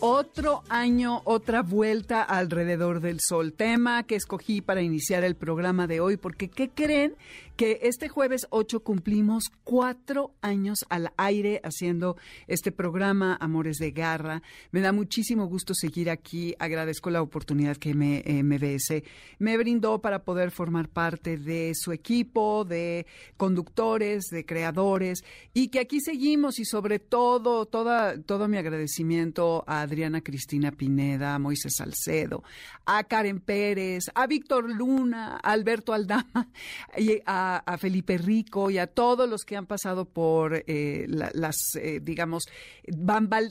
Otro año, otra vuelta alrededor del sol. Tema que escogí para iniciar el programa de hoy, porque ¿qué creen? que este jueves 8 cumplimos cuatro años al aire haciendo este programa Amores de Garra. Me da muchísimo gusto seguir aquí. Agradezco la oportunidad que me, eh, MBS me brindó para poder formar parte de su equipo, de conductores, de creadores, y que aquí seguimos y sobre todo, toda, todo mi agradecimiento a Adriana Cristina Pineda, a Moisés Salcedo, a Karen Pérez, a Víctor Luna, a Alberto Aldama y a Felipe Rico y a todos los que han pasado por eh, las, eh, digamos,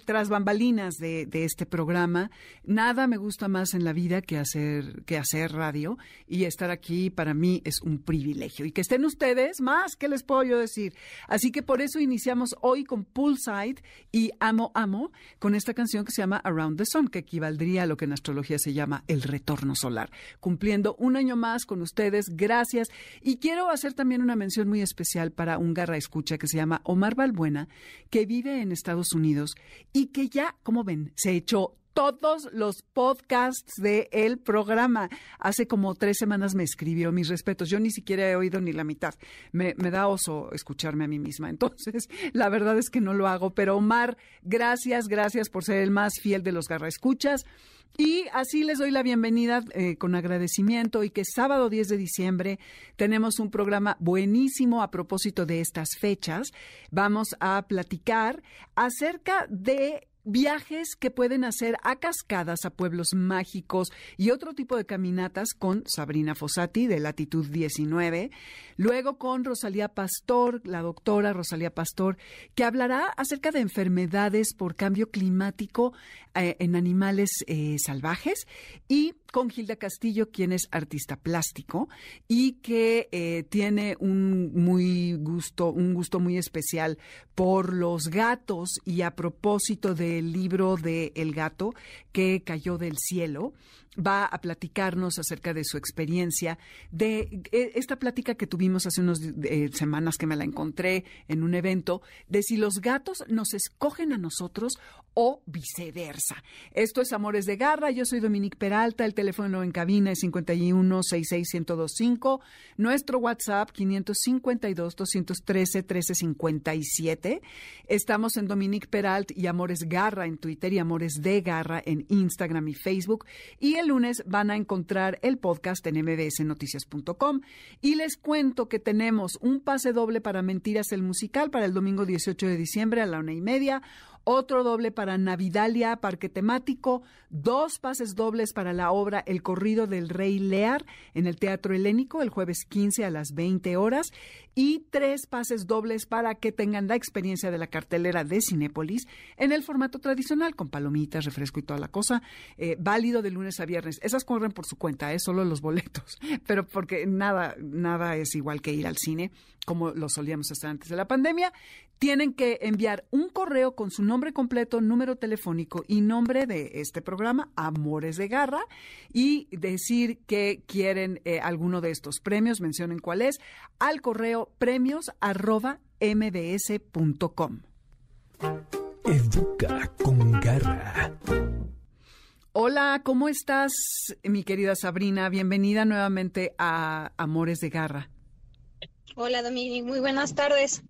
tras bambalinas de, este programa. Nada me gusta más en la vida que hacer, que hacer radio y estar aquí para mí es un privilegio. Y que estén ustedes más, ¿qué les puedo yo decir? Así que por eso iniciamos hoy con Poolside y Amo Amo con esta canción que se llama Around the Sun, que equivaldría a lo que en astrología se llama el retorno solar. Cumpliendo un año más con ustedes, gracias. Y quiero hacer también una mención muy especial para un garra escucha que se llama Omar Balbuena, que vive en Estados Unidos y que ya, como ven, se echó todos los podcasts de el programa. Hace como tres semanas me escribió mis respetos. Yo ni siquiera he oído ni la mitad. Me, me, da oso escucharme a mí misma. Entonces, la verdad es que no lo hago. Pero Omar, gracias, gracias por ser el más fiel de los garra escuchas. Y así les doy la bienvenida eh, con agradecimiento y que sábado 10 de diciembre tenemos un programa buenísimo a propósito de estas fechas. Vamos a platicar acerca de viajes que pueden hacer a cascadas, a pueblos mágicos y otro tipo de caminatas con Sabrina Fossati de Latitud 19. Luego con Rosalía Pastor, la doctora Rosalía Pastor, que hablará acerca de enfermedades por cambio climático eh, en animales eh, salvajes. Y con Gilda Castillo, quien es artista plástico y que eh, tiene un muy gusto, un gusto muy especial por los gatos y a propósito del libro de El gato que cayó del cielo va a platicarnos acerca de su experiencia, de eh, esta plática que tuvimos hace unas eh, semanas que me la encontré en un evento, de si los gatos nos escogen a nosotros o viceversa. Esto es Amores de Garra, yo soy Dominique Peralta, el teléfono en cabina es 51 nuestro WhatsApp 552 213 1357. Estamos en Dominique Peralt y Amores Garra en Twitter y Amores de Garra en Instagram y Facebook y lunes van a encontrar el podcast en mbsnoticias.com y les cuento que tenemos un pase doble para Mentiras el Musical para el domingo 18 de diciembre a la una y media, otro doble para Navidalia, parque temático, dos pases dobles para la obra El corrido del rey Lear en el Teatro Helénico el jueves 15 a las 20 horas y tres pases dobles para que tengan la experiencia de la cartelera de Cinépolis en el formato tradicional con palomitas, refresco y toda la cosa, eh, válido de lunes a viernes. Esas corren por su cuenta, es ¿eh? solo los boletos, pero porque nada, nada es igual que ir al cine como lo solíamos hacer antes de la pandemia tienen que enviar un correo con su nombre completo, número telefónico y nombre de este programa, Amores de Garra, y decir que quieren eh, alguno de estos premios, mencionen cuál es, al correo premios arroba mbs.com. Educa con garra. Hola, ¿cómo estás, mi querida Sabrina? Bienvenida nuevamente a Amores de Garra. Hola, Dominique, muy buenas tardes.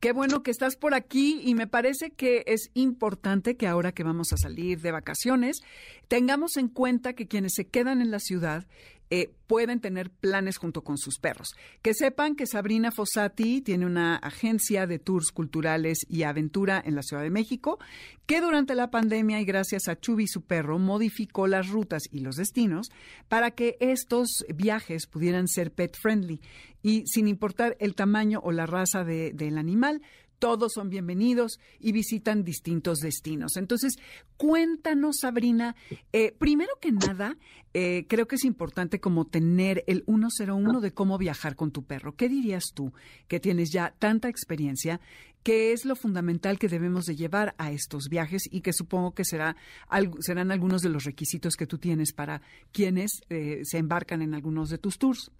Qué bueno que estás por aquí y me parece que es importante que ahora que vamos a salir de vacaciones tengamos en cuenta que quienes se quedan en la ciudad eh, pueden tener planes junto con sus perros. Que sepan que Sabrina Fossati tiene una agencia de tours culturales y aventura en la Ciudad de México, que durante la pandemia y gracias a Chubi su perro modificó las rutas y los destinos para que estos viajes pudieran ser pet friendly y sin importar el tamaño o la raza del animal, todos son bienvenidos y visitan distintos destinos. Entonces, cuéntanos, Sabrina, eh, primero que nada, eh, creo que es importante como tener el 101 de cómo viajar con tu perro. ¿Qué dirías tú, que tienes ya tanta experiencia, qué es lo fundamental que debemos de llevar a estos viajes y que supongo que será, serán algunos de los requisitos que tú tienes para quienes eh, se embarcan en algunos de tus tours?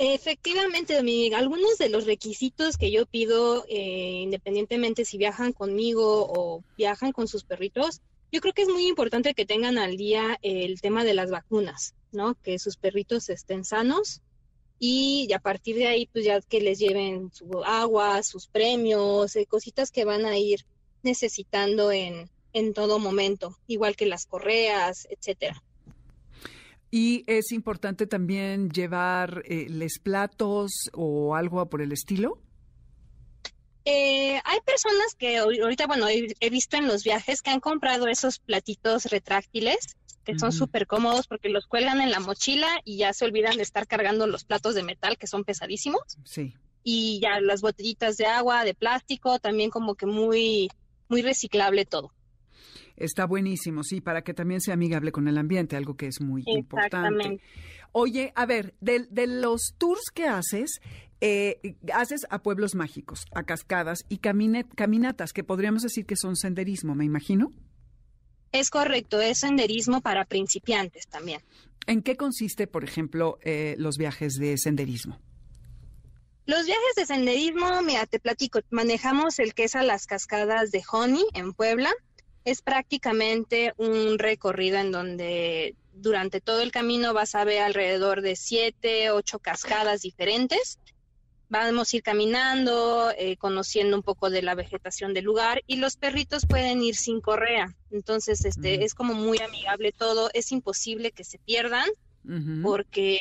Efectivamente, algunos de los requisitos que yo pido, eh, independientemente si viajan conmigo o viajan con sus perritos, yo creo que es muy importante que tengan al día el tema de las vacunas, ¿no? Que sus perritos estén sanos y a partir de ahí, pues ya que les lleven su agua, sus premios, eh, cositas que van a ir necesitando en, en todo momento, igual que las correas, etcétera. Y es importante también llevar eh, les platos o algo por el estilo. Eh, hay personas que ahorita, bueno, he, visto en los viajes que han comprado esos platitos retráctiles que son súper cómodos porque los cuelgan en la mochila y ya se olvidan de estar cargando los platos de metal que son pesadísimos. Sí. Y ya las botellitas de agua, de plástico, también como que muy, muy reciclable todo. Está buenísimo, sí, para que también sea amigable con el ambiente, algo que es muy importante. Oye, a ver, de, los tours que haces, eh, haces a pueblos mágicos, a cascadas y caminatas, que podríamos decir que son senderismo, me imagino. Es correcto, es senderismo para principiantes también. ¿En qué consiste, por ejemplo, eh, los viajes de senderismo? Los viajes de senderismo, mira, te platico, manejamos el que es a las cascadas de Honey en Puebla, es prácticamente un recorrido en donde durante todo el camino vas a ver alrededor de siete, ocho cascadas diferentes. Vamos a ir caminando, eh, conociendo un poco de la vegetación del lugar y los perritos pueden ir sin correa. Entonces, este, es como muy amigable todo. Es imposible que se pierdan porque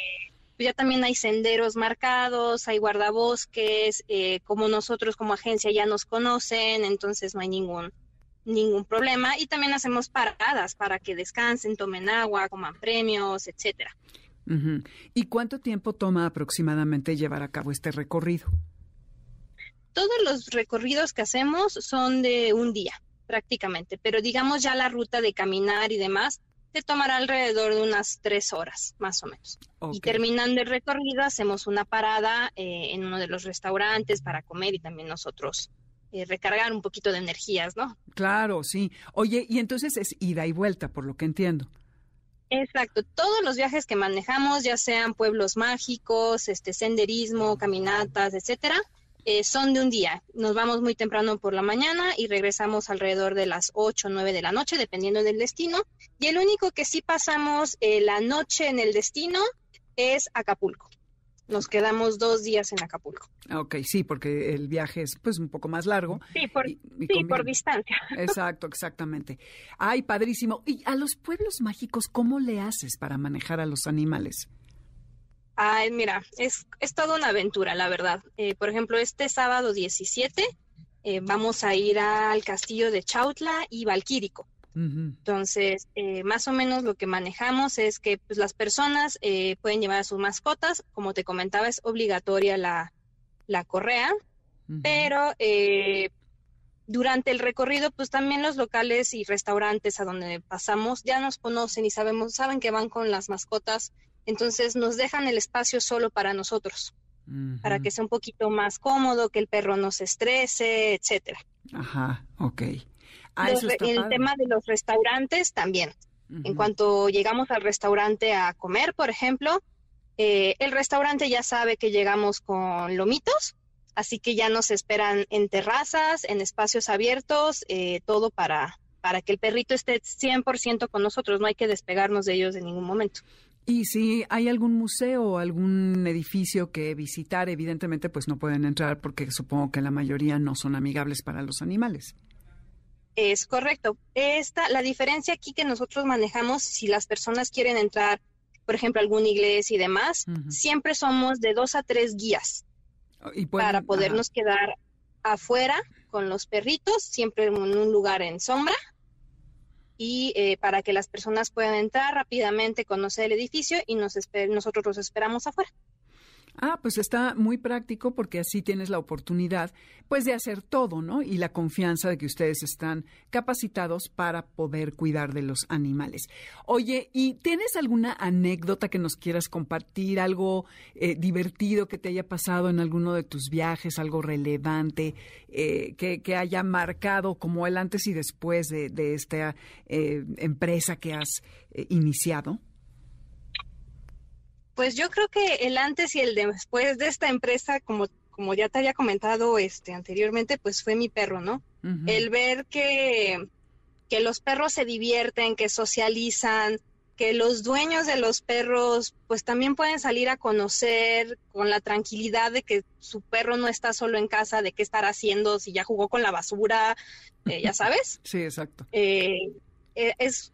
ya también hay senderos marcados, hay guardabosques, eh, como nosotros como agencia ya nos conocen, entonces no hay ningún ningún problema y también hacemos paradas para que descansen, tomen agua, coman premios, etcétera. ¿Y cuánto tiempo toma aproximadamente llevar a cabo este recorrido? Todos los recorridos que hacemos son de un día, prácticamente, pero digamos ya la ruta de caminar y demás te tomará alrededor de unas tres horas, más o menos. Y terminando el recorrido, hacemos una parada eh, en uno de los restaurantes para comer y también nosotros eh, recargar un poquito de energías, ¿no? Claro, sí. Oye, y entonces es ida y vuelta, por lo que entiendo. Exacto, todos los viajes que manejamos, ya sean pueblos mágicos, este senderismo, caminatas, etcétera, eh, son de un día. Nos vamos muy temprano por la mañana y regresamos alrededor de las 8 o 9 de la noche, dependiendo del destino. Y el único que sí pasamos eh, la noche en el destino es Acapulco nos quedamos dos días en Acapulco. Ok, sí, porque el viaje es pues un poco más largo. Sí, por, sí, por distancia. Exacto, exactamente. Ay, padrísimo. ¿Y a los pueblos mágicos cómo le haces para manejar a los animales? Ay, mira, es, es toda una aventura, la verdad. Eh, por ejemplo, este sábado 17 eh, vamos a ir al castillo de Chautla y Valquírico. Entonces, eh, más o menos lo que manejamos es que pues, las personas eh, pueden llevar a sus mascotas, como te comentaba, es obligatoria la, correa, pero eh, durante el recorrido, pues también los locales y restaurantes a donde pasamos ya nos conocen y sabemos, saben que van con las mascotas, entonces nos dejan el espacio solo para nosotros, para que sea un poquito más cómodo, que el perro no se estrese, etcétera. Ajá, ok. Ah, el tema de los restaurantes también. En cuanto llegamos al restaurante a comer, por ejemplo, eh, el restaurante ya sabe que llegamos con lomitos, así que ya nos esperan en terrazas, en espacios abiertos, eh, todo para, para que el perrito esté 100% con nosotros, no hay que despegarnos de ellos en ningún momento. Y si hay algún museo o algún edificio que visitar, evidentemente pues no pueden entrar porque supongo que la mayoría no son amigables para los animales. Es correcto. Esta, la diferencia aquí que nosotros manejamos, si las personas quieren entrar, por ejemplo, a alguna iglesia y demás, siempre somos de dos a tres guías para podernos quedar afuera con los perritos, siempre en un lugar en sombra y eh, para que las personas puedan entrar rápidamente, conocer el edificio y nos nosotros los esperamos afuera. Ah, pues está muy práctico porque así tienes la oportunidad, pues, de hacer todo, ¿no? Y la confianza de que ustedes están capacitados para poder cuidar de los animales. Oye, ¿y tienes alguna anécdota que nos quieras compartir, algo eh, divertido que te haya pasado en alguno de tus viajes, algo relevante eh, que, haya marcado como el antes y después de, esta eh, empresa que has iniciado? Pues yo creo que el antes y el después de esta empresa, como, como ya te había comentado este, anteriormente, pues fue mi perro, ¿no? El ver que, que los perros se divierten, que socializan, que los dueños de los perros pues también pueden salir a conocer con la tranquilidad de que su perro no está solo en casa, de qué estar haciendo, si ya jugó con la basura, eh, ya sabes. Sí, exacto. Eh, eh, es,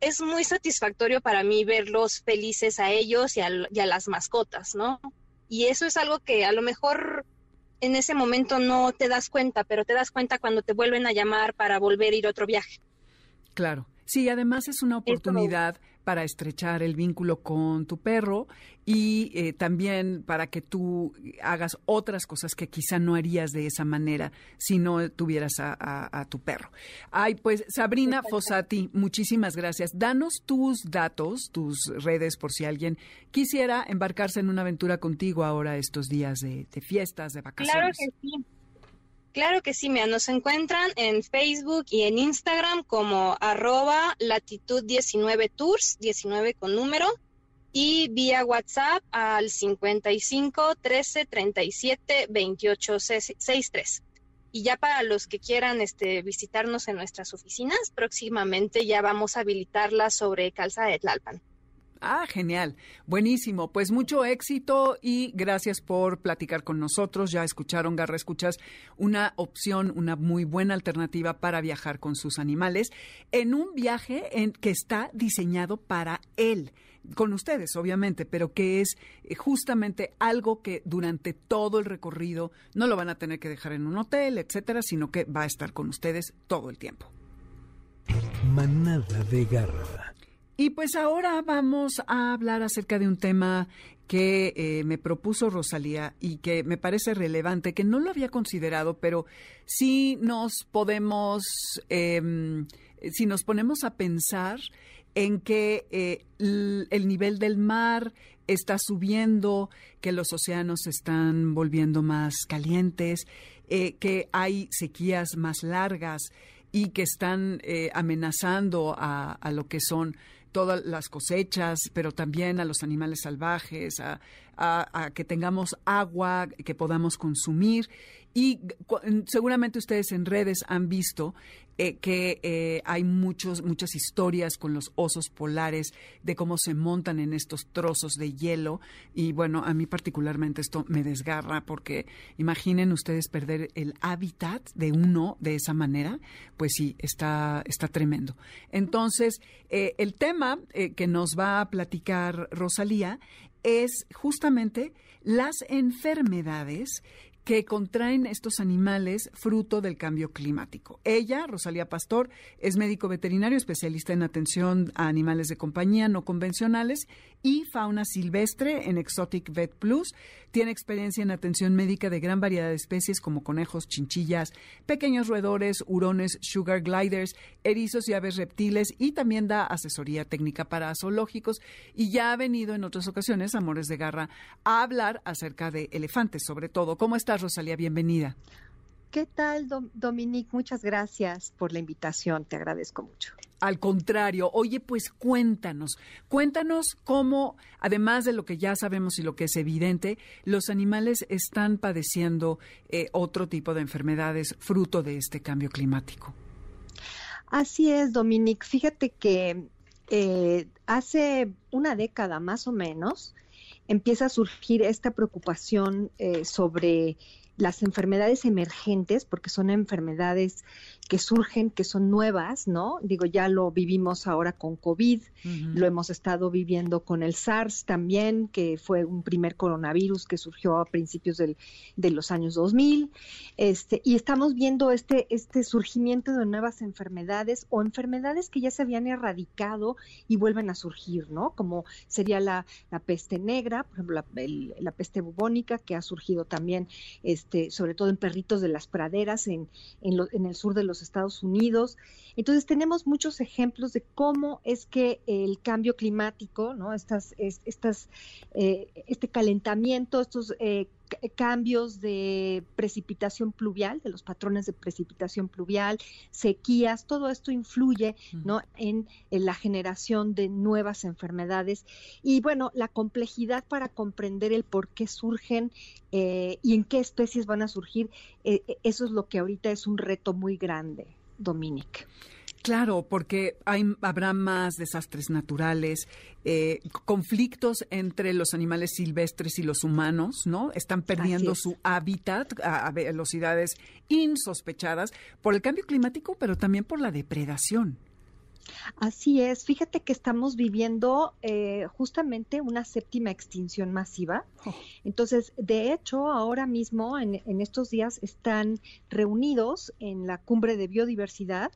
es muy satisfactorio para mí verlos felices a ellos y a, las mascotas, ¿no? Y eso es algo que a lo mejor en ese momento no te das cuenta, pero te das cuenta cuando te vuelven a llamar para volver a ir a otro viaje. Claro. Sí, además es una oportunidad para estrechar el vínculo con tu perro y eh, también para que tú hagas otras cosas que quizá no harías de esa manera si no tuvieras a, tu perro. Ay, pues Sabrina Fossati, muchísimas gracias. Danos tus datos, tus redes, por si alguien quisiera embarcarse en una aventura contigo ahora estos días de, de fiestas, de vacaciones. Claro que sí. Claro que sí, mira, nos encuentran en Facebook y en Instagram como arroba latitud 19 tours, 19 con número, y vía WhatsApp al 55 13 37 28 63. Y ya para los que quieran este, visitarnos en nuestras oficinas, próximamente ya vamos a habilitarlas sobre Calza de Tlalpan. Ah, genial. Buenísimo. Pues mucho éxito y gracias por platicar con nosotros. Ya escucharon, Garra, escuchas una opción, una muy buena alternativa para viajar con sus animales en un viaje en, que está diseñado para él con ustedes, obviamente, pero que es eh, justamente algo que durante todo el recorrido no lo van a tener que dejar en un hotel, etcétera, sino que va a estar con ustedes todo el tiempo. Manada de garra. Y pues ahora vamos a hablar acerca de un tema que eh, me propuso Rosalía y que me parece relevante, que no lo había considerado, pero sí nos podemos, em, si nos ponemos a pensar en que eh, el nivel del mar está subiendo, que los océanos están volviendo más calientes, eh, que hay sequías más largas y que están amenazando a lo que son todas las cosechas, pero también a los animales salvajes, a, que tengamos agua que podamos consumir. Y seguramente ustedes en redes han visto eh, que eh, hay muchos, muchas historias con los osos polares de cómo se montan en estos trozos de hielo. Y bueno, a mí particularmente esto me desgarra porque imaginen ustedes perder el hábitat de uno de esa manera. Pues sí, está, está tremendo. Entonces, eh, el tema que nos va a platicar Rosalía es justamente las enfermedades que contraen estos animales fruto del cambio climático. Ella, Rosalía Pastor, es médico veterinario especialista en atención a animales de compañía no convencionales y fauna silvestre en Exotic Vet Plus. Tiene experiencia en atención médica de gran variedad de especies como conejos, chinchillas, pequeños roedores, hurones, sugar gliders, erizos y aves reptiles y también da asesoría técnica para zoológicos y ya ha venido en otras ocasiones, Amores de Garra, a hablar acerca de elefantes sobre todo. ¿Cómo estás, Rosalía? Bienvenida. ¿Qué tal, Dominique? Muchas gracias por la invitación, te agradezco mucho. Al contrario, oye, pues cuéntanos, cuéntanos cómo, además de lo que ya sabemos y lo que es evidente, los animales están padeciendo eh, otro tipo de enfermedades fruto de este cambio climático. Así es, Dominique. Fíjate que eh, hace una década más o menos empieza a surgir esta preocupación eh, sobre las enfermedades emergentes, porque son enfermedades que surgen, que son nuevas, ¿no? Digo, ya lo vivimos ahora con COVID, lo hemos estado viviendo con el SARS también, que fue un primer coronavirus que surgió a principios del, de los años 2000, este, y estamos viendo este, este surgimiento de nuevas enfermedades o enfermedades que ya se habían erradicado y vuelven a surgir, ¿no? Como sería la, peste negra, por ejemplo, la, la peste bubónica, que ha surgido también, este, sobre todo en perritos de las praderas en, en, en el sur de los Estados Unidos. Entonces tenemos muchos ejemplos de cómo es que el cambio climático, ¿no? Estas, estas, eh, este calentamiento, estos eh, cambios de precipitación pluvial, de los patrones de precipitación pluvial, sequías, todo esto influye ¿no? en, la generación de nuevas enfermedades. Y bueno, la complejidad para comprender el por qué surgen eh, y en qué especies van a surgir, eh, eso es lo que ahorita es un reto muy grande, Dominic. Claro, porque hay, habrá más desastres naturales, eh, conflictos entre los animales silvestres y los humanos, ¿no? Están perdiendo su hábitat a, velocidades insospechadas por el cambio climático, pero también por la depredación. Así es, fíjate que estamos viviendo eh, justamente una séptima extinción masiva. Oh. Entonces, de hecho, ahora mismo, en, en, estos días, están reunidos en la cumbre de biodiversidad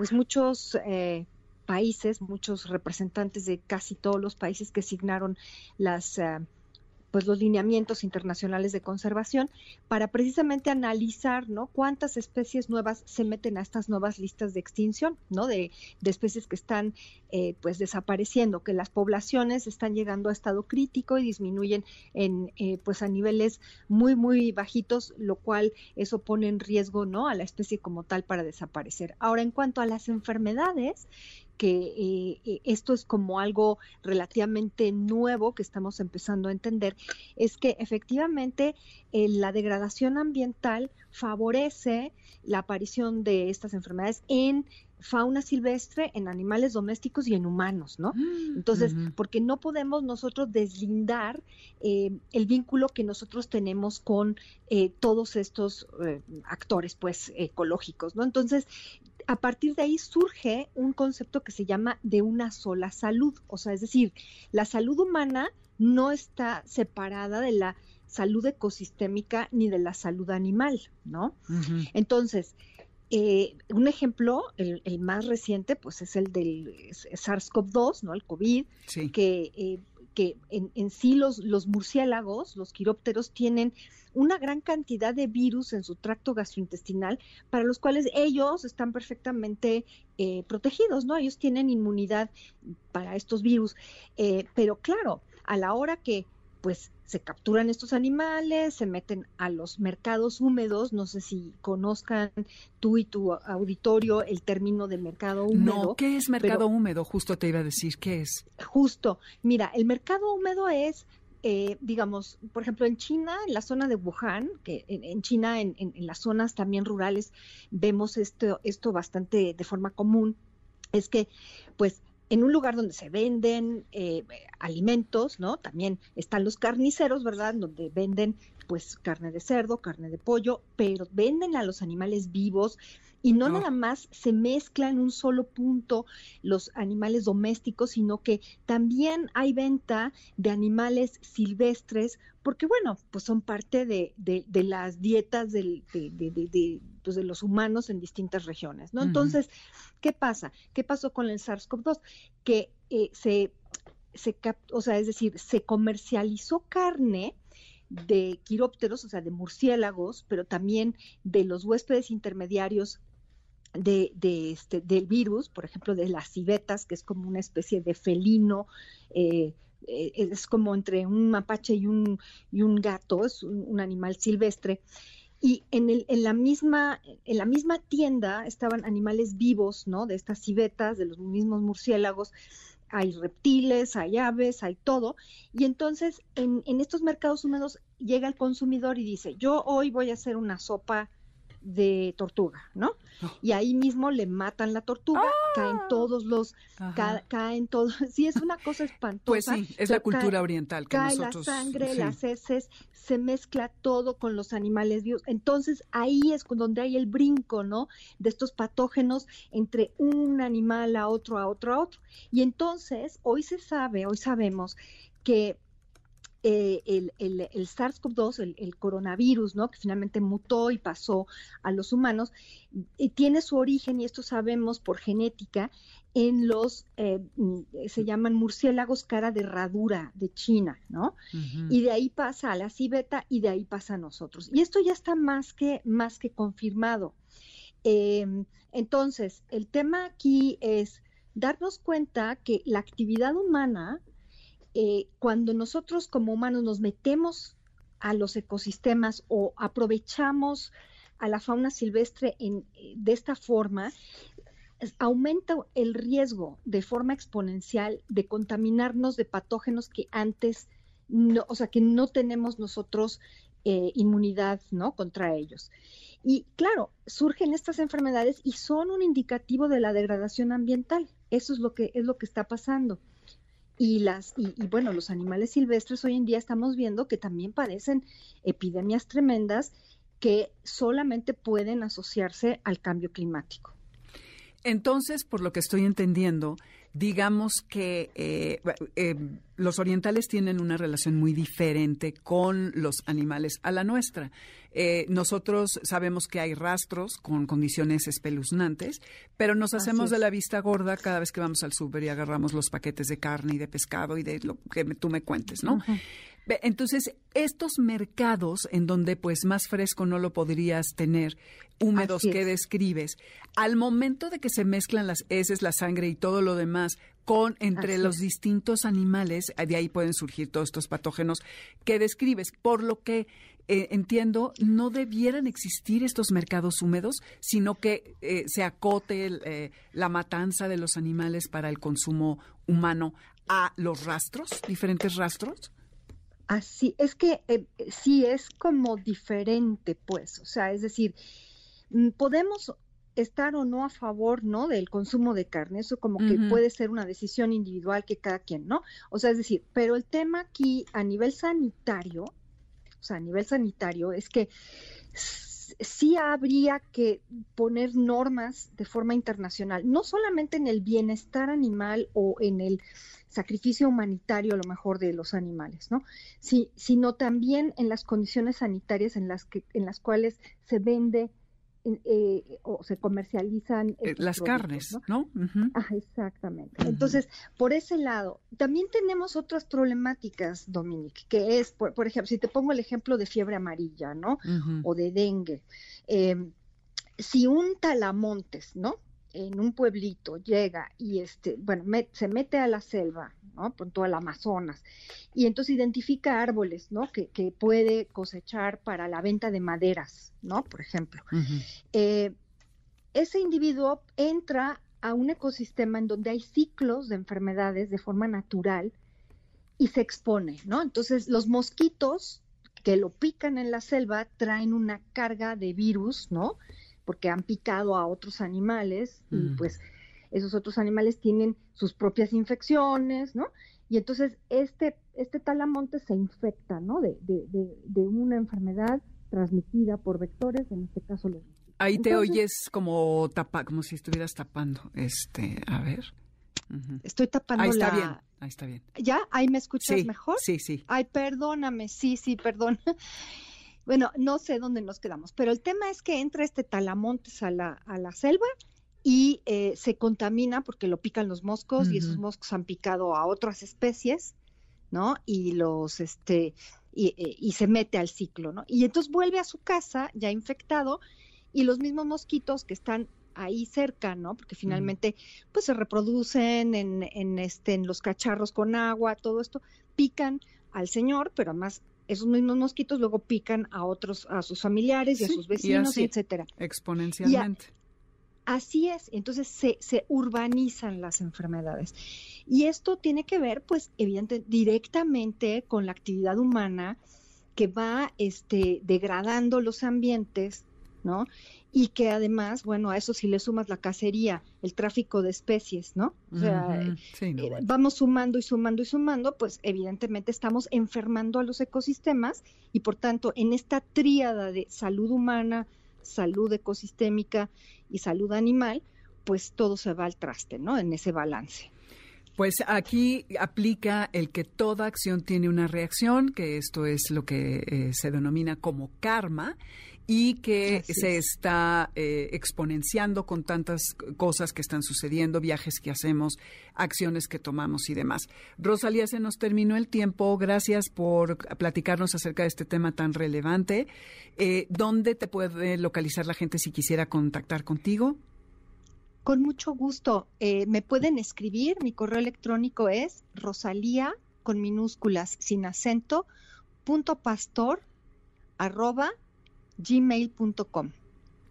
pues muchos eh, países, muchos representantes de casi todos los países que signaron las eh, pues los lineamientos internacionales de conservación para precisamente analizar no cuántas especies nuevas se meten a estas nuevas listas de extinción no de, especies que están eh, pues desapareciendo que las poblaciones están llegando a estado crítico y disminuyen en eh, pues a niveles muy muy bajitos lo cual eso pone en riesgo no a la especie como tal para desaparecer. Ahora en cuanto a las enfermedades que eh, eh, esto es como algo relativamente nuevo que estamos empezando a entender, es que efectivamente eh, la degradación ambiental favorece la aparición de estas enfermedades en fauna silvestre, en animales domésticos y en humanos, ¿no? Mm, Entonces, porque no podemos nosotros deslindar el vínculo que nosotros tenemos con todos estos actores, pues, ecológicos, ¿no? Entonces, a partir de ahí surge un concepto que se llama de una sola salud, o sea, es decir, la salud humana no está separada de la salud ecosistémica ni de la salud animal, ¿no? Entonces, eh, un ejemplo, el, más reciente, pues es el del SARS-CoV-2, ¿no? El COVID, que, eh, que en, sí los, los murciélagos, los quirópteros, tienen una gran cantidad de virus en su tracto gastrointestinal para los cuales ellos están perfectamente eh, protegidos, ¿no? Ellos tienen inmunidad para estos virus. Eh, pero claro, a la hora que pues se capturan estos animales, se meten a los mercados húmedos, no sé si conozcan tú y tu auditorio el término de mercado húmedo. No, ¿qué es mercado húmedo? Justo te iba a decir, ¿qué es? Justo, mira, el mercado húmedo es eh, digamos, por ejemplo, en China, en la zona de Wuhan, que en, China, en, las zonas también rurales, vemos esto, esto bastante de forma común, es que, pues, en un lugar donde se venden eh, alimentos, ¿no? También están los carniceros, ¿verdad? Donde venden, pues, carne de cerdo, carne de pollo, pero venden a los animales vivos, y no, nada más se mezcla en un solo punto los animales domésticos, sino que también hay venta de animales silvestres, porque bueno, pues son parte de, de, las dietas del, de, pues de, los humanos en distintas regiones, ¿no? Entonces, ¿qué pasa? ¿Qué pasó con el SARS-CoV-2? Que eh, se, se, o sea, es decir, se comercializó carne de quirópteros, o sea, de murciélagos, pero también de los huéspedes intermediarios de, de este, del virus, por ejemplo, de las civetas, que es como una especie de felino, eh, eh, es como entre un mapache y un, y un gato, es un, animal silvestre. Y en, el, en, la misma, en la misma tienda estaban animales vivos, ¿no? De estas civetas, de los mismos murciélagos, hay reptiles, hay aves, hay todo. Y entonces en, en estos mercados húmedos llega el consumidor y dice, yo hoy voy a hacer una sopa de tortuga, ¿no? Y ahí mismo le matan la tortuga, caen ¡Ah! todos los, ca- caen todos, sí, es una cosa espantosa. Pues sí, es la cultura cae- oriental que cae nosotros... la sangre, sí. las heces, se mezcla todo con los animales vivos. Entonces ahí es donde hay el brinco, ¿no? De estos patógenos entre un animal a otro, a otro, a otro. Y entonces hoy se sabe, hoy sabemos que eh, el, el- el SARS-CoV-2, el, el coronavirus, ¿no? Que finalmente mutó y pasó a los humanos, tiene su origen, y esto sabemos por genética, en los, eh, mm, se llaman murciélagos cara de herradura de China, ¿no? Y de ahí pasa a la civeta y de ahí pasa a nosotros. Y esto ya está más que, más que confirmado. Eh, entonces, el tema aquí es darnos cuenta que la actividad humana, eh, cuando nosotros como humanos nos metemos a los ecosistemas o aprovechamos a la fauna silvestre en, eh, de esta forma, aumenta el riesgo de forma exponencial de contaminarnos de patógenos que antes no, o sea, que no tenemos nosotros eh, inmunidad. Contra ellos. Y claro, surgen estas enfermedades y son un indicativo de la degradación ambiental. Eso es lo que es lo que está pasando. Y las y, y bueno, los animales silvestres hoy en día estamos viendo que también padecen epidemias tremendas que solamente pueden asociarse al cambio climático. Entonces, por lo que estoy entendiendo, digamos que eh, eh, los orientales tienen una relación muy diferente con los animales a la nuestra. Eh, nosotros sabemos que hay rastros con condiciones espeluznantes, pero nos hacemos de la vista gorda cada vez que vamos al súper y agarramos los paquetes de carne y de pescado y de lo que me- tú me cuentes, ¿no? Entonces, estos mercados en donde pues más fresco no lo podrías tener, húmedos que es. describes, al momento de que se mezclan las heces, la sangre y todo lo demás con entre Así los es. distintos animales, de ahí pueden surgir todos estos patógenos que describes, por lo que eh, entiendo, no debieran existir estos mercados húmedos, sino que eh, se acote el, eh, la matanza de los animales para el consumo humano a los rastros, diferentes rastros. Así, es que eh, sí es como diferente, pues, o sea, es decir, mm, podemos estar o no a favor, ¿no? Del consumo de carne, eso como que puede ser una decisión individual que cada quien, ¿no? O sea, es decir, pero el tema aquí a nivel sanitario, o sea, a nivel sanitario, es que sí habría que poner normas de forma internacional, no solamente en el bienestar animal o en el sacrificio humanitario a lo mejor de los animales, ¿no? Sí, sino también en las condiciones sanitarias en las que en las cuales se vende eh, o se comercializan Eh, las carnes, ¿no? Ah, exactamente. Entonces, por ese lado, también tenemos otras problemáticas, Dominique, que es, por, por ejemplo, si te pongo el ejemplo de fiebre amarilla, ¿no? O de dengue. eh, si un talamontes, ¿no? En un pueblito llega y este, bueno, met- se mete a la selva, ¿no? Por todo el Amazonas, y entonces identifica árboles, ¿no? Que, que puede cosechar para la venta de maderas, ¿no? Por ejemplo eh, ese individuo entra a un ecosistema en donde hay ciclos de enfermedades de forma natural y se expone, ¿no? Entonces, los mosquitos que lo pican en la selva traen una carga de virus, ¿no? Porque han picado a otros animales y Mm. pues esos otros animales tienen sus propias infecciones, ¿no? Y entonces este, este talamonte se infecta, ¿no? De, de, de, de una enfermedad transmitida por vectores, en este caso los Ahí te Entonces- oyes como tapa, como si estuvieras tapando. Este, a ver. Estoy tapando Ahí está la... bien, ahí está bien. ¿Ya? ¿Ahí me escuchas Sí, mejor? sí, sí. Ay, perdóname, sí, sí, perdón. Bueno, no sé dónde nos quedamos, pero el tema es que entra este talamontes a la, a la selva y eh, se contamina porque lo pican los moscos y esos moscos han picado a otras especies, ¿no? Y los, este, y, eh, y se mete al ciclo, ¿no? Y entonces vuelve a su casa ya infectado y los mismos mosquitos que están ahí cerca, ¿no? Porque finalmente, pues se reproducen en, en, este, en los cacharros con agua, todo esto, pican al señor, pero además esos mismos mosquitos luego pican a otros, a sus familiares y a sus y vecinos, así. y etcétera. Exponencialmente. Así es, entonces se, se urbanizan las enfermedades. Y esto tiene que ver, pues, evidente, directamente con la actividad humana que va este, degradando los ambientes ¿no? Y que además, bueno, a eso si le sumas la cacería, el tráfico de especies, ¿no? O sea, eh, vamos sumando y sumando y sumando, pues evidentemente estamos enfermando a los ecosistemas y por tanto en esta tríada de salud humana, salud ecosistémica y salud animal, pues todo se va al traste, ¿no? En ese balance. Pues aquí aplica el que toda acción tiene una reacción, que esto es lo que eh, se denomina como karma y que se está eh, exponenciando con tantas cosas que están sucediendo, viajes que hacemos, acciones que tomamos y demás. Rosalía, se nos terminó el tiempo. Gracias por platicarnos acerca de este tema tan relevante. Eh, ¿Dónde te puede localizar la gente si quisiera contactar contigo? Con mucho gusto. Eh, me pueden escribir. Mi correo electrónico es rosalía con minúsculas sin acento punto pastor arroba gmail.com.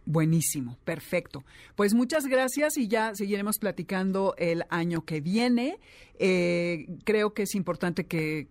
Buenísimo, perfecto. Pues muchas gracias y ya seguiremos platicando el año que viene. Eh, creo que es importante que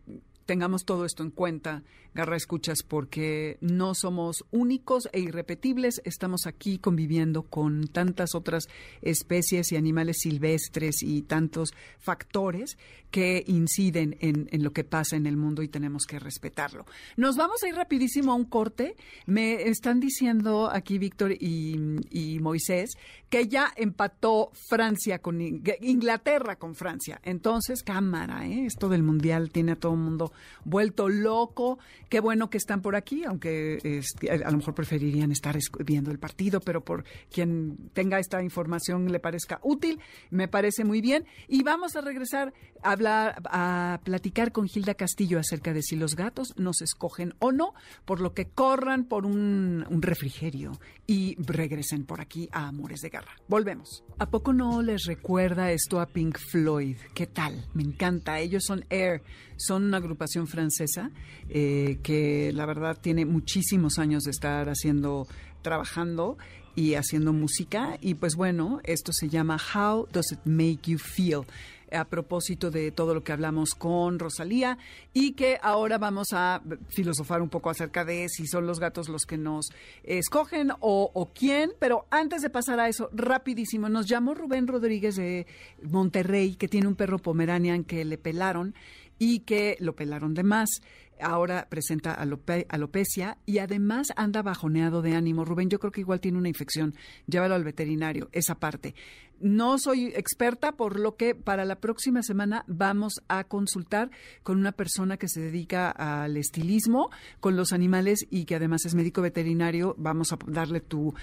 tengamos todo esto en cuenta Garra Escuchas, porque no somos únicos e irrepetibles. Estamos aquí conviviendo con tantas otras especies y animales silvestres y tantos factores que inciden en, lo que pasa en el mundo y tenemos que respetarlo. Nos vamos a ir rapidísimo a un corte. Me están diciendo aquí Víctor y, Moisés que ya empató Francia con Inglaterra con Francia. Entonces, cámara, ¿eh? esto del mundial tiene a todo el mundo vuelto loco. Qué bueno que están por aquí, aunque este, a lo mejor preferirían estar viendo el partido, pero por quien tenga esta información le parezca útil, me parece muy bien. Y vamos a regresar a hablar, a platicar con Gilda Castillo acerca de si los gatos nos escogen o no, por lo que corran por un, un refrigerio y regresen por aquí a Amores de Garra. Volvemos. ¿A poco no les recuerda esto a Pink Floyd? ¿Qué tal? Me encanta. Ellos son Air, son una agrupación francesa eh, que la verdad tiene muchísimos años de estar haciendo, trabajando y haciendo música. Y pues bueno, esto se llama How Does It Make You Feel? a propósito de todo lo que hablamos con Rosalía y que ahora vamos a filosofar un poco acerca de si son los gatos los que nos escogen o, o quién. Pero antes de pasar a eso, rapidísimo, nos llamó Rubén Rodríguez de Monterrey, que tiene un perro pomeranian que le pelaron y que lo pelaron de más ahora presenta alopecia y además anda bajoneado de ánimo. Rubén, yo creo que igual tiene una infección. Llévalo al veterinario, esa parte. No soy experta, por lo que para la próxima semana vamos a consultar con una persona que se dedica al estilismo con los animales y que además es médico veterinario. Vamos a darle tu,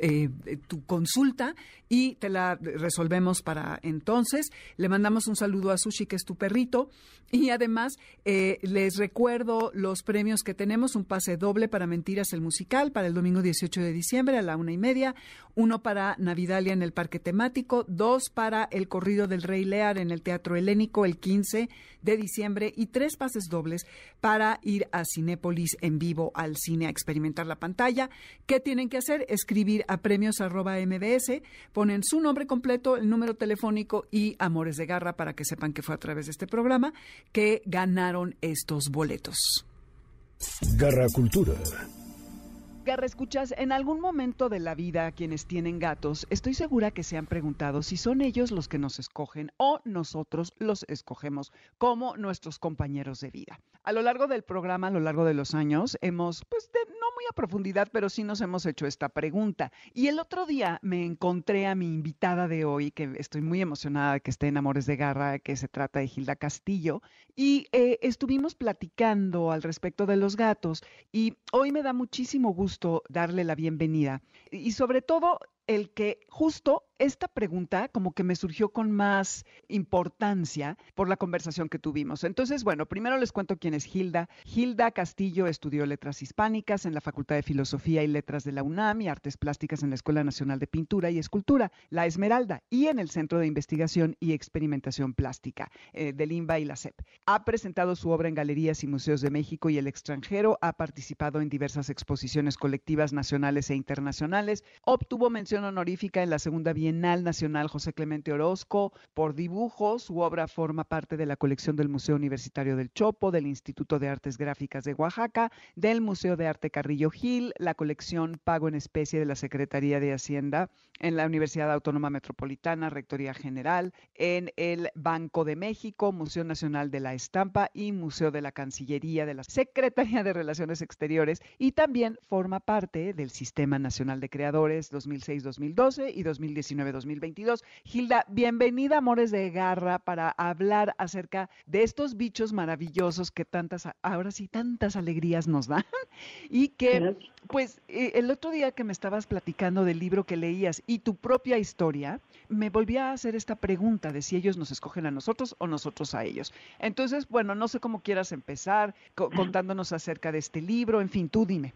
eh, tu consulta y te la resolvemos para entonces. Le mandamos un saludo a Sushi, que es tu perrito. Y además eh, les recuerdo los premios que tenemos. Un pase doble para Mentiras el Musical para el domingo 18 de diciembre a la una y media. Uno para Navidalia en el Parque Temático dos para el corrido del Rey Lear en el Teatro Helénico el 15 de diciembre y tres pases dobles para ir a Cinépolis en vivo al cine a experimentar la pantalla. ¿Qué tienen que hacer? Escribir a premios MBS, ponen su nombre completo, el número telefónico y Amores de Garra para que sepan que fue a través de este programa que ganaron estos boletos. Garra Cultura. Garra, escuchas, en algún momento de la vida quienes tienen gatos, estoy segura que se han preguntado si son ellos los que nos escogen o nosotros los escogemos como nuestros compañeros de vida. A lo largo del programa, a lo largo de los años, hemos, pues no muy a profundidad, pero sí nos hemos hecho esta pregunta. Y el otro día me encontré a mi invitada de hoy, que estoy muy emocionada de que esté en Amores de Garra, que se trata de Gilda Castillo, y eh, estuvimos platicando al respecto de los gatos. Y hoy me da muchísimo gusto darle la bienvenida. Y sobre todo el que justo esta pregunta como que me surgió con más importancia por la conversación que tuvimos. Entonces, bueno, primero les cuento quién es Hilda. Hilda Castillo estudió letras hispánicas en la Facultad de Filosofía y Letras de la UNAM y artes plásticas en la Escuela Nacional de Pintura y Escultura, La Esmeralda, y en el Centro de Investigación y Experimentación Plástica eh, del INBA y la CEP. Ha presentado su obra en galerías y museos de México y el extranjero, ha participado en diversas exposiciones colectivas nacionales e internacionales, obtuvo mención honorífica en la Segunda Bienal Nacional José Clemente Orozco por dibujo. Su obra forma parte de la colección del Museo Universitario del Chopo, del Instituto de Artes Gráficas de Oaxaca, del Museo de Arte Carrillo Gil, la colección Pago en Especie de la Secretaría de Hacienda en la Universidad Autónoma Metropolitana, Rectoría General, en el Banco de México, Museo Nacional de la Estampa y Museo de la Cancillería de la Secretaría de Relaciones Exteriores y también forma parte del Sistema Nacional de Creadores 2006-2012 y 2019-2022. Gilda, bienvenida Amores de Garra para hablar acerca de estos bichos maravillosos que tantas, ahora sí, tantas alegrías nos dan y que, pues, eh, el otro día que me estabas platicando del libro que leías y tu propia historia, me volví a hacer esta pregunta de si ellos nos escogen a nosotros o nosotros a ellos. Entonces, bueno, no sé cómo quieras empezar contándonos acerca de este libro, en fin, tú dime.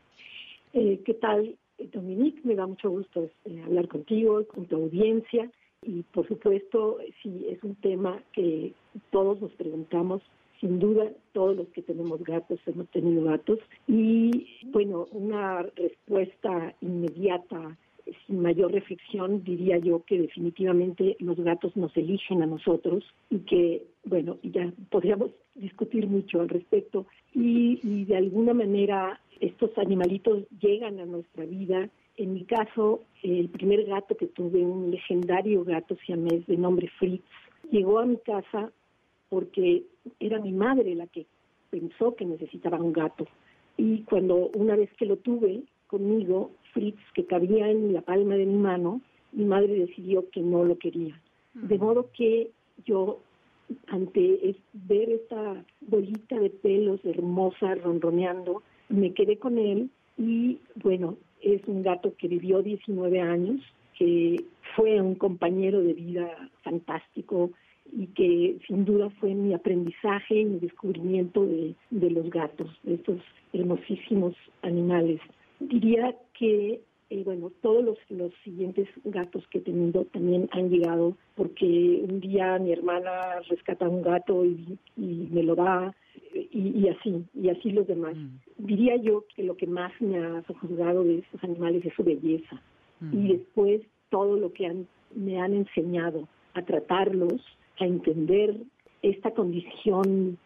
Eh, ¿Qué tal, Dominique? Me da mucho gusto eh, hablar contigo, con tu audiencia. Y por supuesto, sí, es un tema que todos nos preguntamos. Sin duda, todos los que tenemos gatos hemos tenido gatos. Y bueno, una respuesta inmediata sin mayor reflexión, diría yo que definitivamente los gatos nos eligen a nosotros y que, bueno, ya podríamos discutir mucho al respecto y, y de alguna manera estos animalitos llegan a nuestra vida. En mi caso, el primer gato que tuve, un legendario gato siamés de nombre Fritz, llegó a mi casa porque era mi madre la que pensó que necesitaba un gato. Y cuando una vez que lo tuve conmigo, Fritz, que cabía en la palma de mi mano, mi madre decidió que no lo quería. De modo que yo, ante ver esta bolita de pelos hermosa ronroneando, me quedé con él y bueno, es un gato que vivió 19 años, que fue un compañero de vida fantástico y que sin duda fue mi aprendizaje y mi descubrimiento de, de los gatos, de estos hermosísimos animales. Diría que eh, bueno, todos los, los siguientes gatos que he tenido también han llegado porque un día mi hermana rescata un gato y, y me lo da y, y, así, y así los demás. Mm. Diría yo que lo que más me ha juzgado de estos animales es su belleza mm. y después todo lo que han, me han enseñado a tratarlos, a entender esta condición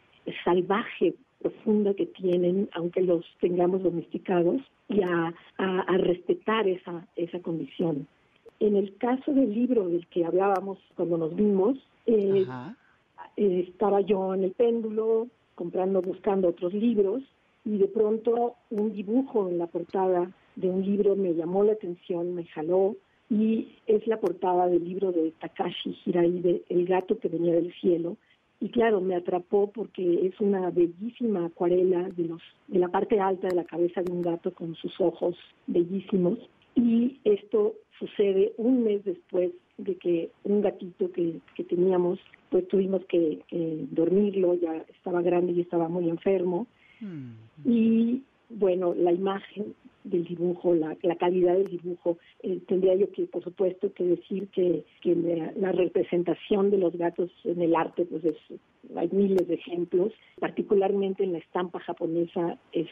salvaje profunda que tienen, aunque los tengamos domesticados, y a, a, respetar esa, esa condición. En el caso del libro del que hablábamos cuando nos vimos, eh, eh, estaba yo en el péndulo comprando, buscando otros libros y de pronto un dibujo en la portada de un libro me llamó la atención, me jaló y es la portada del libro de Takashi Hirai de El gato que venía del cielo y claro, me atrapó porque es una bellísima acuarela de, los, de la parte alta de la cabeza de un gato con sus ojos bellísimos. Y esto sucede un mes después de que un gatito que, que teníamos, pues tuvimos que, dormirlo, ya estaba grande y estaba muy enfermo. Mm. Y bueno, la imagen del dibujo, la, la calidad del dibujo. Eh, tendría yo que, por supuesto, que decir que, que la, representación de los gatos en el arte, pues es, hay miles de ejemplos, particularmente en la estampa japonesa es,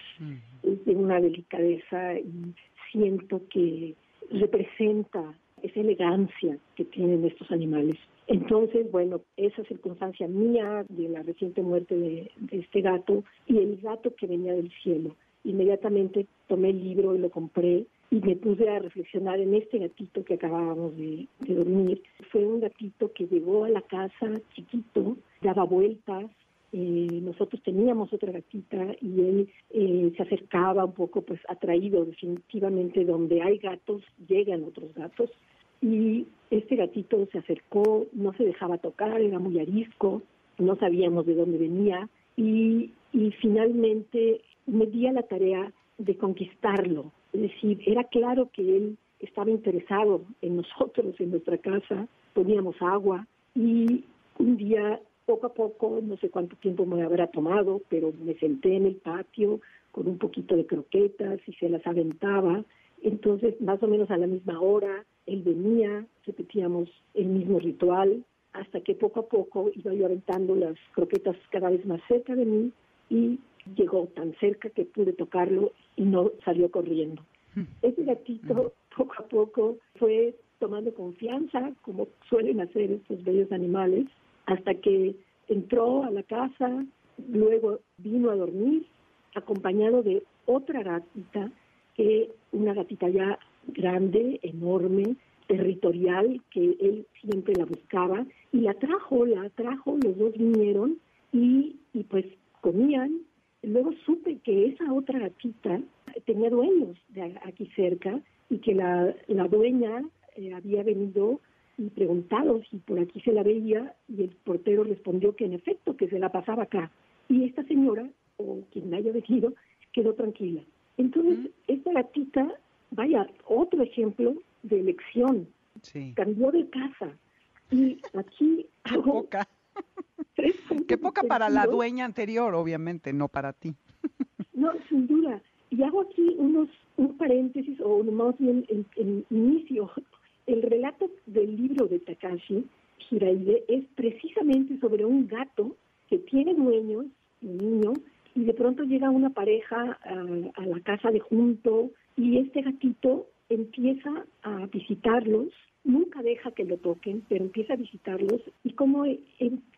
es de una delicadeza y siento que representa esa elegancia que tienen estos animales. Entonces, bueno, esa circunstancia mía de la reciente muerte de, de este gato y el gato que venía del cielo inmediatamente tomé el libro y lo compré y me puse a reflexionar en este gatito que acabábamos de, dormir. Fue un gatito que llegó a la casa chiquito, daba vueltas, eh, nosotros teníamos otra gatita y él eh, se acercaba un poco pues atraído definitivamente. Donde hay gatos llegan otros gatos. Y este gatito se acercó no se dejaba tocar era muy arisco no sabíamos de dónde venía. Y, y finalmente me di a la tarea de conquistarlo. Es decir, era claro que él estaba interesado en nosotros, en nuestra casa, poníamos agua y un día, poco a poco, no sé cuánto tiempo me habrá tomado, pero me senté en el patio con un poquito de croquetas y se las aventaba. Entonces, más o menos a la misma hora, él venía, repetíamos el mismo ritual, hasta que poco a poco iba yo aventando las croquetas cada vez más cerca de mí y llegó tan cerca que pude tocarlo y no salió corriendo. Ese gatito poco a poco fue tomando confianza, como suelen hacer estos bellos animales, hasta que entró a la casa, luego vino a dormir, acompañado de otra gatita, que una gatita ya grande, enorme, territorial, que él siempre la buscaba, y la trajo, la trajo, los dos vinieron y, y pues comían. Luego supe que esa otra gatita tenía dueños de aquí cerca y que la, la dueña eh, había venido y preguntado si por aquí se la veía y el portero respondió que en efecto, que se la pasaba acá. Y esta señora, o quien la haya venido, quedó tranquila. Entonces, esta gatita, vaya, otro ejemplo de elección. Cambió de casa. Y aquí poca. Qué poca para la dueña anterior, obviamente, no para ti. no, sin duda. Y hago aquí unos un paréntesis o más bien el, inicio. El relato del libro de Takashi Hiraide es precisamente sobre un gato que tiene dueños, un niño, y de pronto llega una pareja a, la casa de junto y este gatito empieza a visitarlos, nunca deja que lo toquen, pero empieza a visitarlos y como él,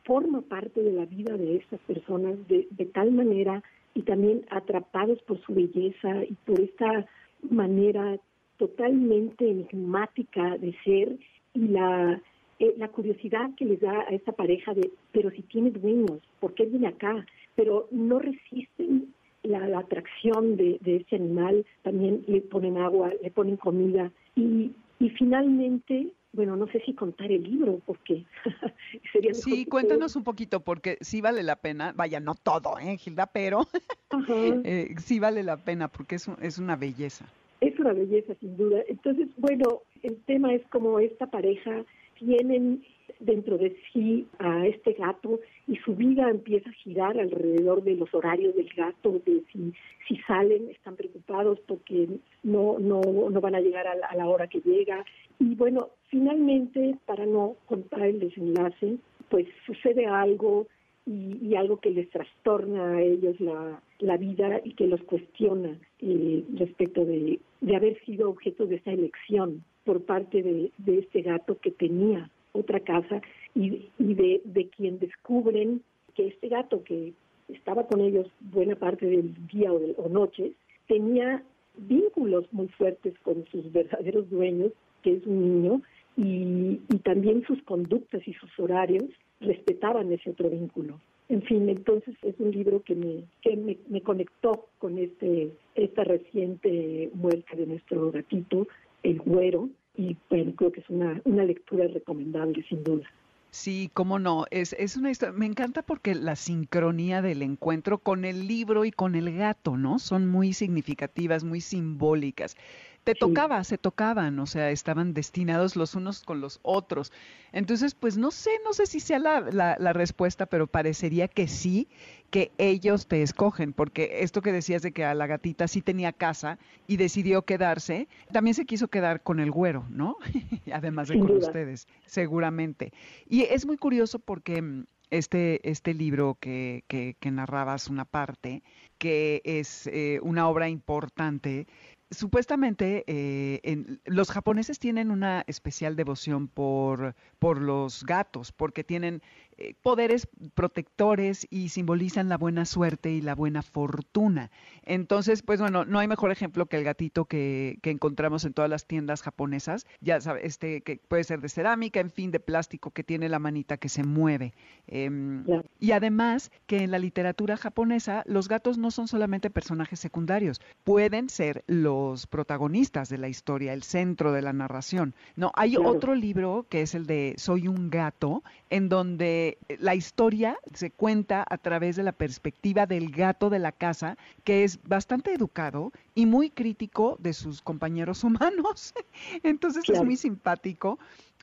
forma parte de la vida de estas personas de, tal manera y también atrapados por su belleza y por esta manera totalmente enigmática de ser y la, eh, la curiosidad que les da a esta pareja de, pero si tiene dueños, ¿por qué viene acá? Pero no resisten la, atracción de, de ese animal, también le ponen agua, le ponen comida y, y finalmente bueno, no sé si contar el libro, porque sería... Sí, cuéntanos un poquito, porque sí vale la pena, vaya, no todo, ¿eh, Gilda? Pero eh, sí vale la pena, porque es, es una belleza. Es una belleza, sin duda. Entonces, bueno, el tema es como esta pareja tienen dentro de sí a este gato y su vida empieza a girar alrededor de los horarios del gato, de si, si salen, están preocupados porque no, no, no van a llegar a la, hora que llega. Y bueno, finalmente, para no contar el desenlace, pues sucede algo y, algo que les trastorna a ellos la, la vida y que los cuestiona eh, respecto de, de haber sido objeto de esa elección por parte de, de este gato que tenía otra casa y, y de, de quien descubren que este gato que estaba con ellos buena parte del día o, de, o noches, tenía vínculos muy fuertes con sus verdaderos dueños, que es un niño, y, y también sus conductas y sus horarios respetaban ese otro vínculo. En fin, entonces es un libro que me, que me, me conectó con este, esta reciente muerte de nuestro gatito, el güero, y creo que es una, una lectura recomendable sin duda. Sí, cómo no. Es, es una historia. Me encanta porque la sincronía del encuentro con el libro y con el gato, ¿no? Son muy significativas, muy simbólicas te tocaba, se tocaban, o sea, estaban destinados los unos con los otros. Entonces, pues no sé, no sé si sea la, la, respuesta, pero parecería que sí, que ellos te escogen, porque esto que decías de que a la gatita sí tenía casa y decidió quedarse, también se quiso quedar con el güero, ¿no? Además de con ustedes, seguramente. Y es muy curioso porque mm, este, este libro que, que, que narrabas una parte, que es eh, una obra importante, supuestamente eh, en, los japoneses tienen una especial devoción por, por los gatos, porque tienen eh, poderes protectores y simbolizan la buena suerte y la buena fortuna. Entonces, pues bueno, no hay mejor ejemplo que el gatito que, que encontramos en todas las tiendas japonesas, ya sabes, este, que puede ser de cerámica, en fin, de plástico, que tiene la manita que se mueve. Em, y además que en la literatura japonesa los gatos no son solamente personajes secundarios, pueden ser los protagonistas de la historia, el centro de la narración. No, hay otro libro que es el de Soy un gato, en donde la historia se cuenta a través de la perspectiva del gato de la casa, que es bastante educado y muy crítico de sus compañeros humanos. Entonces es muy simpático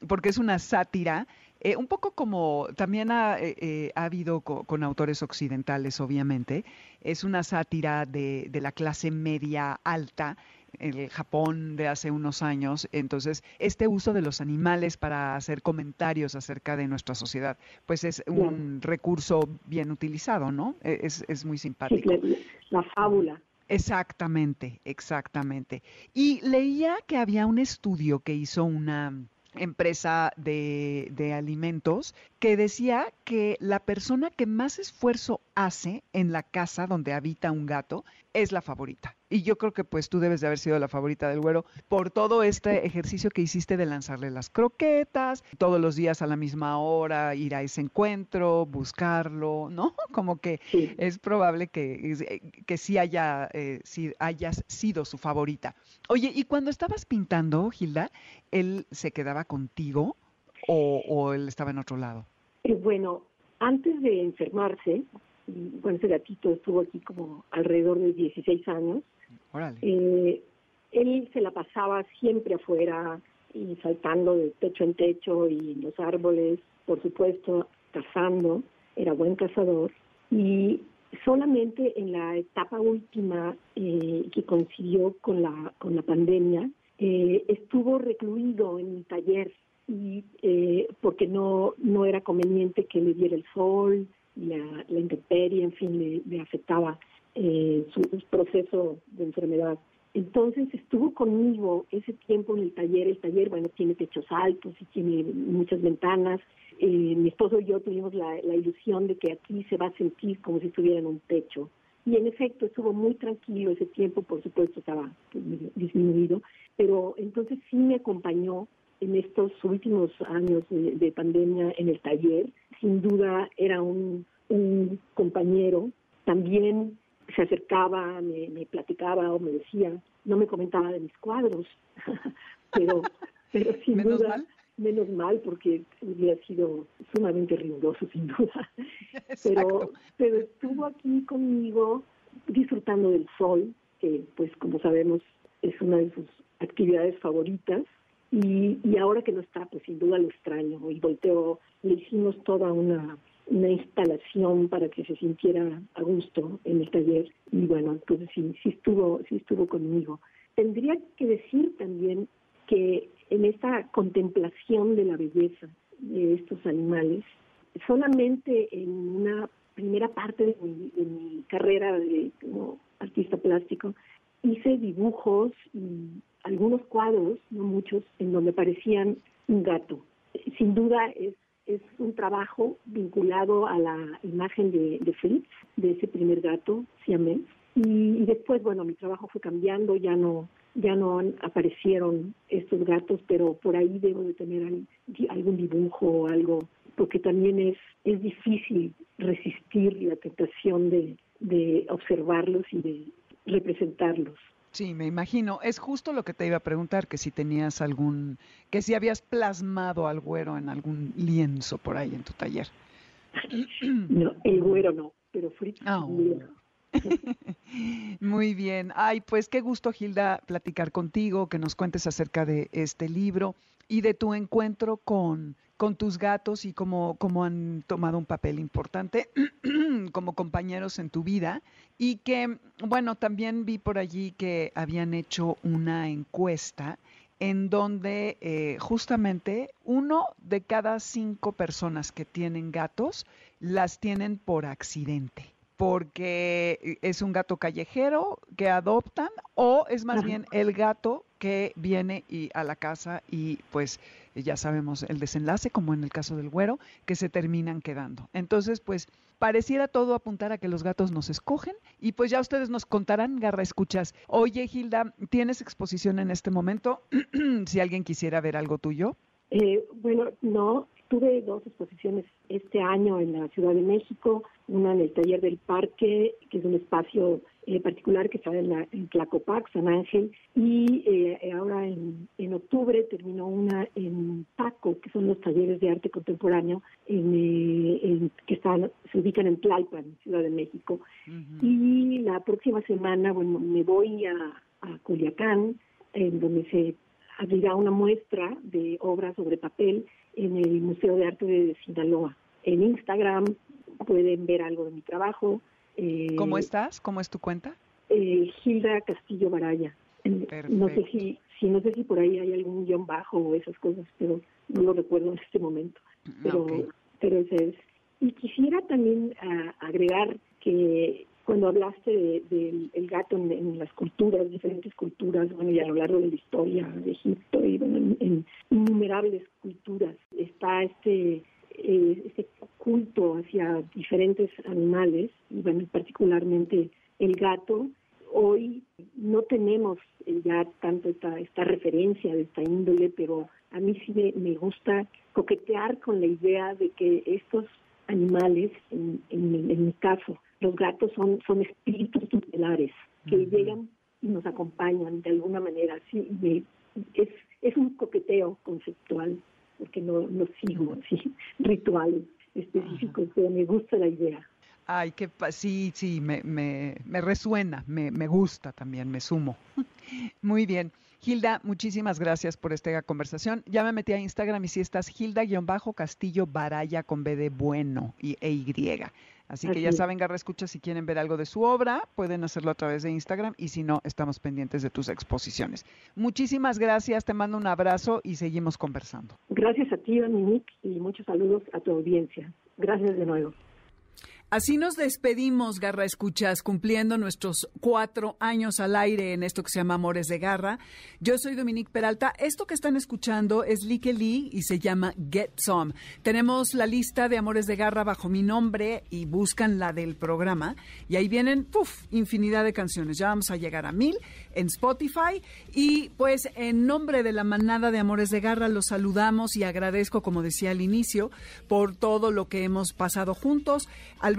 porque es una sátira. Eh, un poco como también ha, eh, eh, habido con autores occidentales, obviamente, es una sátira de, de la clase media alta el Japón de hace unos años. Entonces, este uso de los animales para hacer comentarios acerca de nuestra sociedad, pues es un recurso bien utilizado, ¿no? E, es, es muy simpático. la, fábula. Exactamente, exactamente. Y leía que había un estudio que hizo una empresa de, de, alimentos que decía que la persona que más esfuerzo hace en la casa donde habita un gato es la favorita. Y yo creo que pues tú debes de haber sido la favorita del güero por todo este ejercicio que hiciste de lanzarle las croquetas, todos los días a la misma hora, ir a ese encuentro, buscarlo, ¿no? Como que es probable que, que sí, haya, eh, hayas sido su favorita. Oye, ¿y cuando estabas pintando, Gilda, él se quedaba contigo o, o él estaba en otro lado? Eh, bueno, antes de enfermarse, bueno, ese gatito estuvo aquí como alrededor de 16 años. Eh, él se la pasaba siempre afuera y saltando de techo en techo y los árboles, por supuesto, cazando, era buen cazador. Y solamente en la etapa última eh, que consiguió con la, con la pandemia, eh, estuvo recluido en un taller y porque no, no era conveniente que le diera el sol, la, la intemperie, en fin, le, afectaba eh, su, proceso de enfermedad. Entonces estuvo conmigo ese tiempo en el taller. El taller, bueno, tiene techos altos y tiene muchas ventanas. Eh, mi esposo y yo tuvimos la, la, ilusión de que aquí se va a sentir como si estuviera en un techo. Y en efecto estuvo muy tranquilo ese tiempo, por supuesto estaba disminuido, pero entonces sí me acompañó en estos últimos años de, pandemia en el taller. Sin duda era un, compañero. También se acercaba, me, platicaba o me decía, no me comentaba de mis cuadros, pero, pero sin menos duda, mal. menos mal porque hubiera sido sumamente riguroso, sin duda. Pero, pero estuvo aquí conmigo disfrutando del sol, que pues como sabemos es una de sus actividades favoritas y, y ahora que no está, pues sin duda lo extraño. Y volteo, le hicimos toda una, una instalación para que se sintiera a gusto en el taller. Y bueno, entonces sí, sí estuvo, sí estuvo conmigo. Tendría que decir también que en esta contemplación de la belleza de estos animales, solamente en una primera parte de mi, de mi carrera de, como artista plástico, hice dibujos y algunos cuadros, no muchos, en donde parecían un gato. Sin duda es, es un trabajo vinculado a la imagen de, de Fritz, de ese primer gato, siamés. Y, y después, bueno, mi trabajo fue cambiando, ya no ya no aparecieron estos gatos, pero por ahí debo de tener algún dibujo o algo, porque también es, es difícil resistir la tentación de, de observarlos y de representarlos. Sí, me imagino. Es justo lo que te iba a preguntar, que si tenías algún, que si habías plasmado al güero en algún lienzo por ahí en tu taller. No, el güero no, pero Fritz. Ah, Muy bien. Ay, pues qué gusto, Gilda, platicar contigo, que nos cuentes acerca de este libro y de tu encuentro con, con tus gatos y cómo, cómo han tomado un papel importante como compañeros en tu vida. Y que, bueno, también vi por allí que habían hecho una encuesta en donde eh, justamente uno de cada cinco personas que tienen gatos las tienen por accidente porque es un gato callejero que adoptan o es más bien el gato que viene y a la casa y pues ya sabemos el desenlace como en el caso del güero que se terminan quedando. Entonces pues pareciera todo apuntar a que los gatos nos escogen y pues ya ustedes nos contarán, garra escuchas. Oye Gilda, ¿tienes exposición en este momento? si alguien quisiera ver algo tuyo. Eh, bueno, no, tuve dos exposiciones este año en la Ciudad de México, una en el Taller del Parque, que es un espacio eh, particular que está en, la, en Tlacopac, San Ángel, y eh, ahora en, en, octubre terminó una en Paco, que son los talleres de arte contemporáneo en, eh, que están, se ubican en Tlalpan, Ciudad de México. Y la próxima semana, bueno, me voy a, a Culiacán, en donde se abrirá una muestra de obras sobre papel en el Museo de Arte de Sinaloa. En Instagram pueden ver algo de mi trabajo. Eh, ¿Cómo estás? ¿Cómo es tu cuenta? Eh, Gilda Castillo Baraya. No sé si, si no sé si por ahí hay algún guion bajo o esas cosas, pero no lo recuerdo en este momento. Pero, pero ese es. Y quisiera también ah, agregar que cuando hablaste del de, gato en, las culturas, diferentes culturas, bueno, y a lo largo de la historia de Egipto y bueno, en, innumerables culturas está este eh, este culto hacia diferentes animales y bueno, particularmente el gato. Hoy no tenemos ya tanto esta, esta referencia de esta índole, pero a mí sí me, gusta coquetear con la idea de que estos animales, en, en mi caso, los gatos son, son espíritus tutelares que llegan y nos acompañan de alguna manera. Sí, es, es un coqueteo conceptual, porque no, no sigo rituales específicos, pero me gusta la idea. Ay, que sí, sí, me, me, me resuena, me, me gusta también, me sumo. Muy bien. Hilda, muchísimas gracias por esta conversación. Ya me metí a Instagram y si estás Hilda-Castillo Baraya con B de bueno y, e Y. Así que ya saben, Garra Escucha, si quieren ver algo de su obra, pueden hacerlo a través de Instagram y si no, estamos pendientes de tus exposiciones. Muchísimas gracias, te mando un abrazo y seguimos conversando. Gracias a ti, Dominique, y muchos saludos a tu audiencia. Gracias de nuevo. Así nos despedimos, Garra Escuchas, cumpliendo nuestros cuatro años al aire en esto que se llama Amores de Garra. Yo soy Dominique Peralta. Esto que están escuchando es Like Lee y se llama Get Some. Tenemos la lista de Amores de Garra bajo mi nombre y buscan la del programa. Y ahí vienen, ¡puf!, infinidad de canciones. Ya vamos a llegar a mil en Spotify. Y pues en nombre de la manada de Amores de Garra los saludamos y agradezco, como decía al inicio, por todo lo que hemos pasado juntos.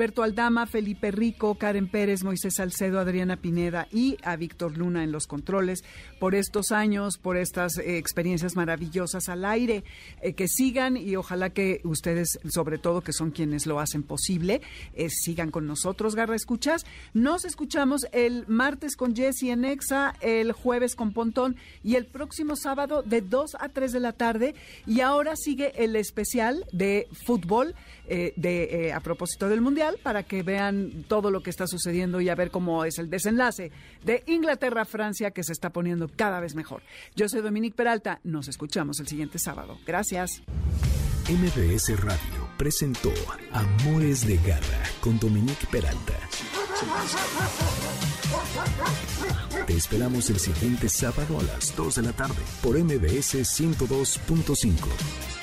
Alberto Aldama, Felipe Rico, Karen Pérez, Moisés Salcedo, Adriana Pineda y a Víctor Luna en los controles por estos años, por estas eh, experiencias maravillosas al aire. Eh, que sigan y ojalá que ustedes, sobre todo que son quienes lo hacen posible, eh, sigan con nosotros, Garra Escuchas. Nos escuchamos el martes con Jesse en Exa, el jueves con Pontón y el próximo sábado de 2 a 3 de la tarde. Y ahora sigue el especial de fútbol de, a propósito del Mundial para que vean todo lo que está sucediendo y a ver cómo es el desenlace de Inglaterra-Francia que se está poniendo cada vez mejor. Yo soy Dominique Peralta, nos escuchamos el siguiente sábado. Gracias. MBS Radio presentó Amores de Garra con Dominique Peralta. Te esperamos el siguiente sábado a las 2 de la tarde por MBS 102.5.